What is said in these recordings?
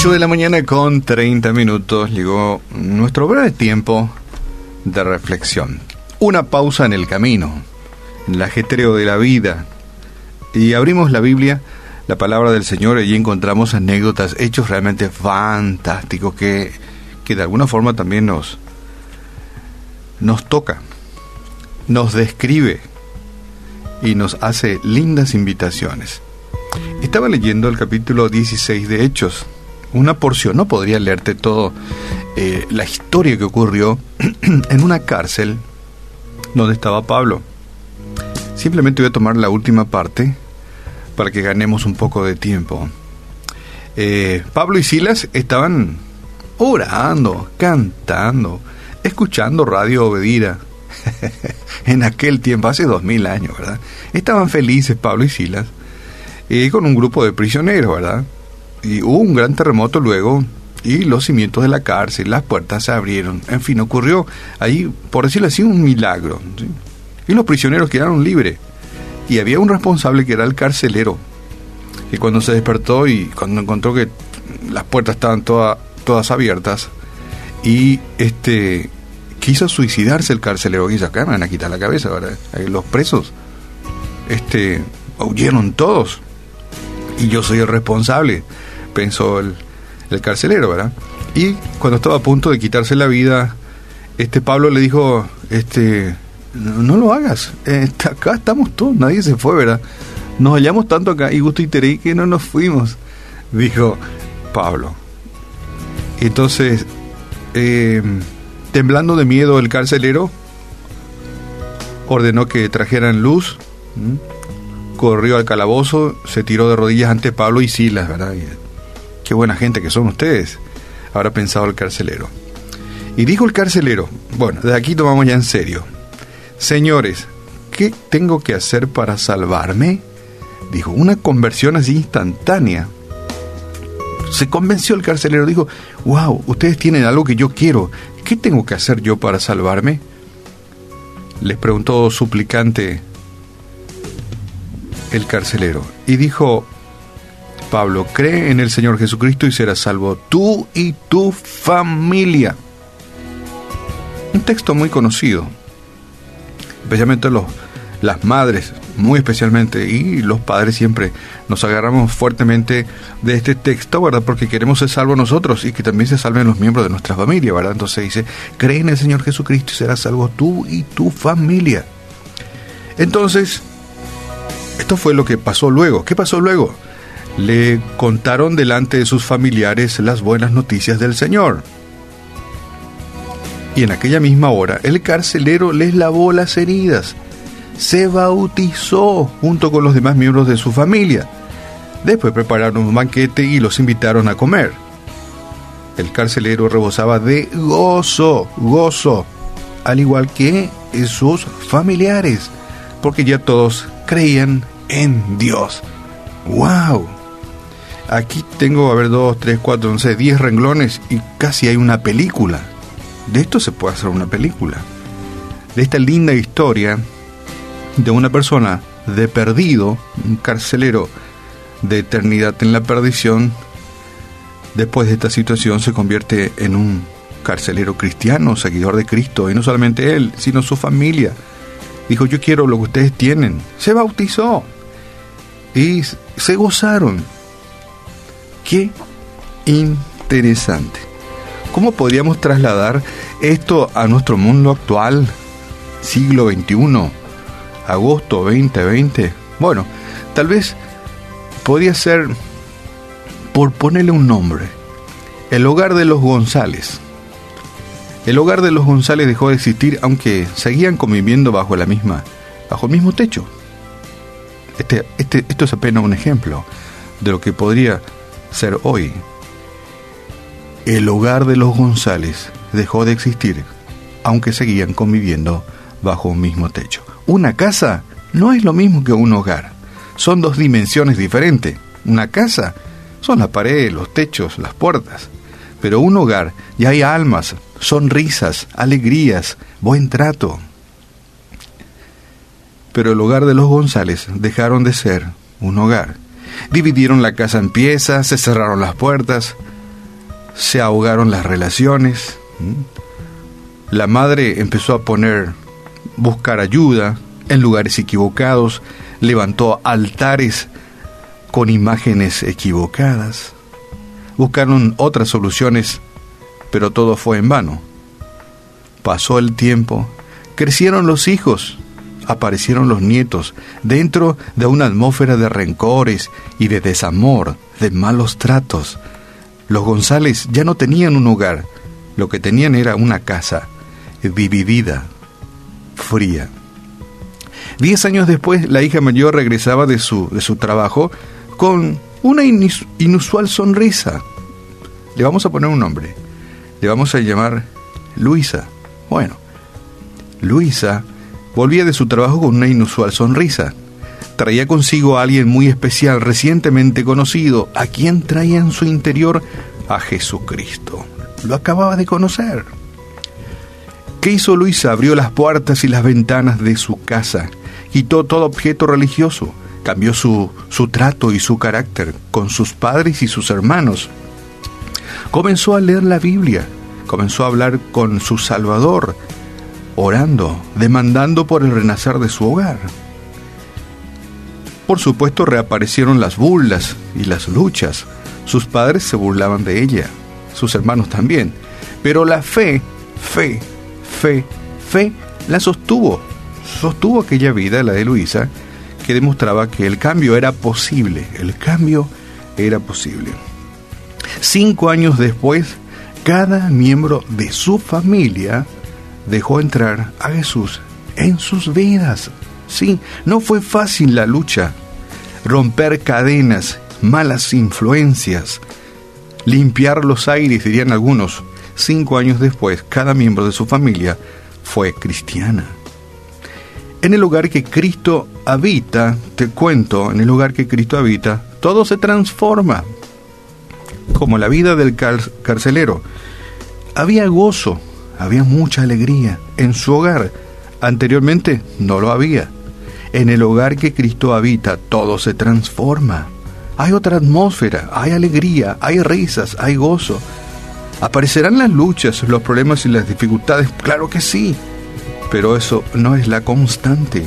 8 de la mañana con 30 minutos llegó nuestro breve tiempo de reflexión. Una pausa en el camino, en el ajetreo de la vida. Y abrimos la Biblia, la palabra del Señor, y allí encontramos anécdotas, hechos realmente fantásticos que, que de alguna forma también nos, nos toca, nos describe y nos hace lindas invitaciones. Estaba leyendo el capítulo 16 de Hechos, una porción, no podría leerte todo, eh, la historia que ocurrió en una cárcel donde estaba Pablo. Simplemente voy a tomar la última parte para que ganemos un poco de tiempo. Eh, Pablo y Silas estaban orando, cantando, escuchando radio obedida. en aquel tiempo, hace dos mil años, ¿verdad? Estaban felices Pablo y Silas, eh, con un grupo de prisioneros, ¿verdad? Y hubo un gran terremoto luego y los cimientos de la cárcel, las puertas se abrieron. En fin, ocurrió ahí, por decirlo así, un milagro. Y los prisioneros quedaron libres. Y había un responsable que era el carcelero, que cuando se despertó y cuando encontró que las puertas estaban todas, abiertas, y este quiso suicidarse el carcelero, y acá me van a quitar la cabeza, ¿verdad? los presos este, huyeron todos, y yo soy el responsable pensó el, carcelero, ¿verdad? Y cuando estaba a punto de quitarse la vida, este Pablo le dijo, este, no, lo hagas, acá estamos todos, nadie se fue, ¿verdad? Nos hallamos tanto acá y gusto y que no nos fuimos, dijo Pablo. Entonces, eh, temblando de miedo el carcelero, ordenó que trajeran luz, corrió al calabozo, se tiró de rodillas ante Pablo y Silas, ¿verdad? Qué buena gente que son ustedes, habrá pensado el carcelero. Y dijo el carcelero, bueno, de aquí tomamos ya en serio, señores, ¿qué tengo que hacer para salvarme? Dijo, una conversión así instantánea. Se convenció el carcelero, dijo, wow, ustedes tienen algo que yo quiero, ¿qué tengo que hacer yo para salvarme? Les preguntó suplicante el carcelero y dijo, Pablo, cree en el Señor Jesucristo y serás salvo tú y tu familia. Un texto muy conocido, especialmente los, las madres, muy especialmente, y los padres siempre nos agarramos fuertemente de este texto, ¿verdad? Porque queremos ser salvos nosotros y que también se salven los miembros de nuestra familia, ¿verdad? Entonces dice, cree en el Señor Jesucristo y serás salvo tú y tu familia. Entonces, esto fue lo que pasó luego. ¿Qué pasó luego? Le contaron delante de sus familiares las buenas noticias del Señor. Y en aquella misma hora el carcelero les lavó las heridas, se bautizó junto con los demás miembros de su familia. Después prepararon un banquete y los invitaron a comer. El carcelero rebosaba de gozo, gozo, al igual que sus familiares, porque ya todos creían en Dios. ¡Wow! Aquí tengo, a ver, dos, tres, cuatro, no sé, diez renglones y casi hay una película. De esto se puede hacer una película. De esta linda historia de una persona de perdido, un carcelero de eternidad en la perdición, después de esta situación se convierte en un carcelero cristiano, seguidor de Cristo, y no solamente él, sino su familia. Dijo, yo quiero lo que ustedes tienen. Se bautizó y se gozaron Qué interesante. ¿Cómo podríamos trasladar esto a nuestro mundo actual, siglo XXI, agosto 2020? Bueno, tal vez podría ser, por ponerle un nombre, el hogar de los González. El hogar de los González dejó de existir aunque seguían conviviendo bajo la misma, bajo el mismo techo. Este, este, esto es apenas un ejemplo de lo que podría ser hoy. El hogar de los González dejó de existir, aunque seguían conviviendo bajo un mismo techo. Una casa no es lo mismo que un hogar. Son dos dimensiones diferentes. Una casa son las paredes, los techos, las puertas. Pero un hogar ya hay almas, sonrisas, alegrías, buen trato. Pero el hogar de los González dejaron de ser un hogar Dividieron la casa en piezas, se cerraron las puertas. se ahogaron las relaciones. La madre empezó a poner, buscar ayuda en lugares equivocados, levantó altares con imágenes equivocadas. Buscaron otras soluciones, pero todo fue en vano. Pasó el tiempo, crecieron los hijos, aparecieron los nietos, dentro de una atmósfera de rencores y de desamor, de malos tratos. Los González ya no tenían un hogar, lo que tenían era una casa dividida, fría. Diez años después, la hija mayor regresaba de su, de su trabajo con una inusual sonrisa. Le vamos a poner un nombre. Le vamos a llamar Luisa. Bueno, Luisa volvía de su trabajo con una inusual sonrisa. Traía consigo a alguien muy especial, recientemente conocido, a quien traía en su interior a Jesucristo. Lo acababa de conocer. ¿Qué hizo Luisa? Abrió las puertas y las ventanas de su casa, quitó todo objeto religioso, cambió su, su trato y su carácter con sus padres y sus hermanos. Comenzó a leer la Biblia, comenzó a hablar con su Salvador, orando, demandando por el renacer de su hogar. Por supuesto reaparecieron las burlas y las luchas. Sus padres se burlaban de ella, sus hermanos también. Pero la fe, fe, fe, fe, la sostuvo. Sostuvo aquella vida, la de Luisa, que demostraba que el cambio era posible. El cambio era posible. Cinco años después, cada miembro de su familia dejó entrar a Jesús en sus vidas. Sí, no fue fácil la lucha, romper cadenas, malas influencias, limpiar los aires, dirían algunos. Cinco años después, cada miembro de su familia fue cristiana. En el lugar que Cristo habita, te cuento, en el lugar que Cristo habita, todo se transforma. Como la vida del carcelero. Había gozo, había mucha alegría en su hogar. Anteriormente no lo había. En el hogar que Cristo habita, todo se transforma. Hay otra atmósfera, hay alegría, hay risas, hay gozo. ¿Aparecerán las luchas, los problemas y las dificultades? Claro que sí, pero eso no es la constante.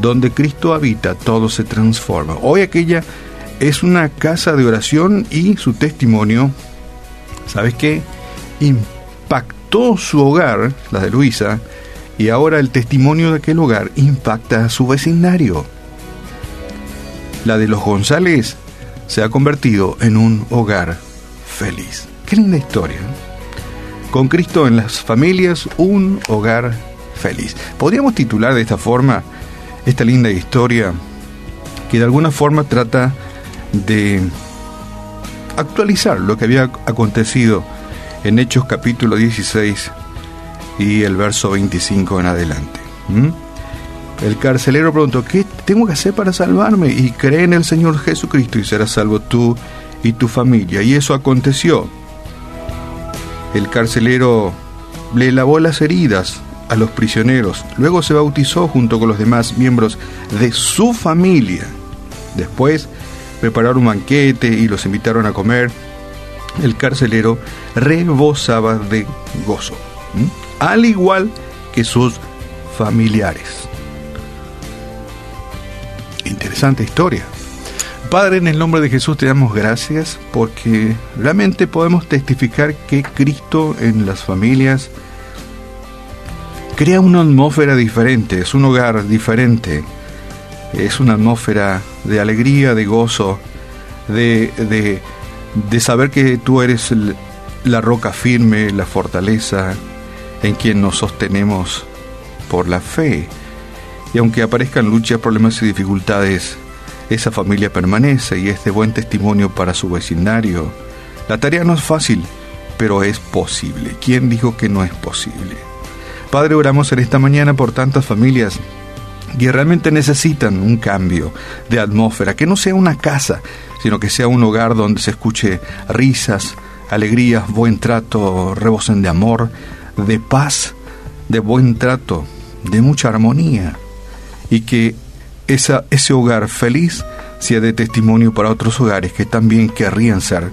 Donde Cristo habita, todo se transforma. Hoy aquella es una casa de oración y su testimonio, ¿sabes qué? Impactó su hogar, la de Luisa, y ahora el testimonio de aquel hogar impacta a su vecindario. La de los González se ha convertido en un hogar feliz. Qué linda historia. Con Cristo en las familias, un hogar feliz. Podríamos titular de esta forma esta linda historia que de alguna forma trata de actualizar lo que había acontecido en Hechos capítulo 16 y el verso 25 en adelante. El carcelero preguntó, ¿qué tengo que hacer para salvarme? Y cree en el Señor Jesucristo y serás salvo tú y tu familia. Y eso aconteció. El carcelero le lavó las heridas a los prisioneros, luego se bautizó junto con los demás miembros de su familia. Después prepararon un banquete y los invitaron a comer el carcelero rebosaba de gozo, al igual que sus familiares. Interesante historia. Padre, en el nombre de Jesús te damos gracias porque realmente podemos testificar que Cristo en las familias crea una atmósfera diferente, es un hogar diferente, es una atmósfera de alegría, de gozo, de, de de saber que tú eres la roca firme, la fortaleza en quien nos sostenemos por la fe. Y aunque aparezcan luchas, problemas y dificultades, esa familia permanece y es de buen testimonio para su vecindario. La tarea no es fácil, pero es posible. ¿Quién dijo que no es posible? Padre, oramos en esta mañana por tantas familias que realmente necesitan un cambio de atmósfera, que no sea una casa, sino que sea un hogar donde se escuche risas, alegrías, buen trato, rebosen de amor, de paz, de buen trato, de mucha armonía, y que esa, ese hogar feliz sea de testimonio para otros hogares que también querrían ser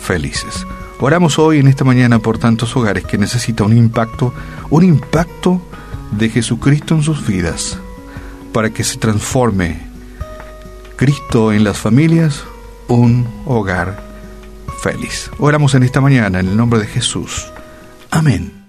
felices. Oramos hoy en esta mañana por tantos hogares que necesitan un impacto, un impacto de Jesucristo en sus vidas, para que se transforme Cristo en las familias, un hogar feliz. Oramos en esta mañana en el nombre de Jesús. Amén.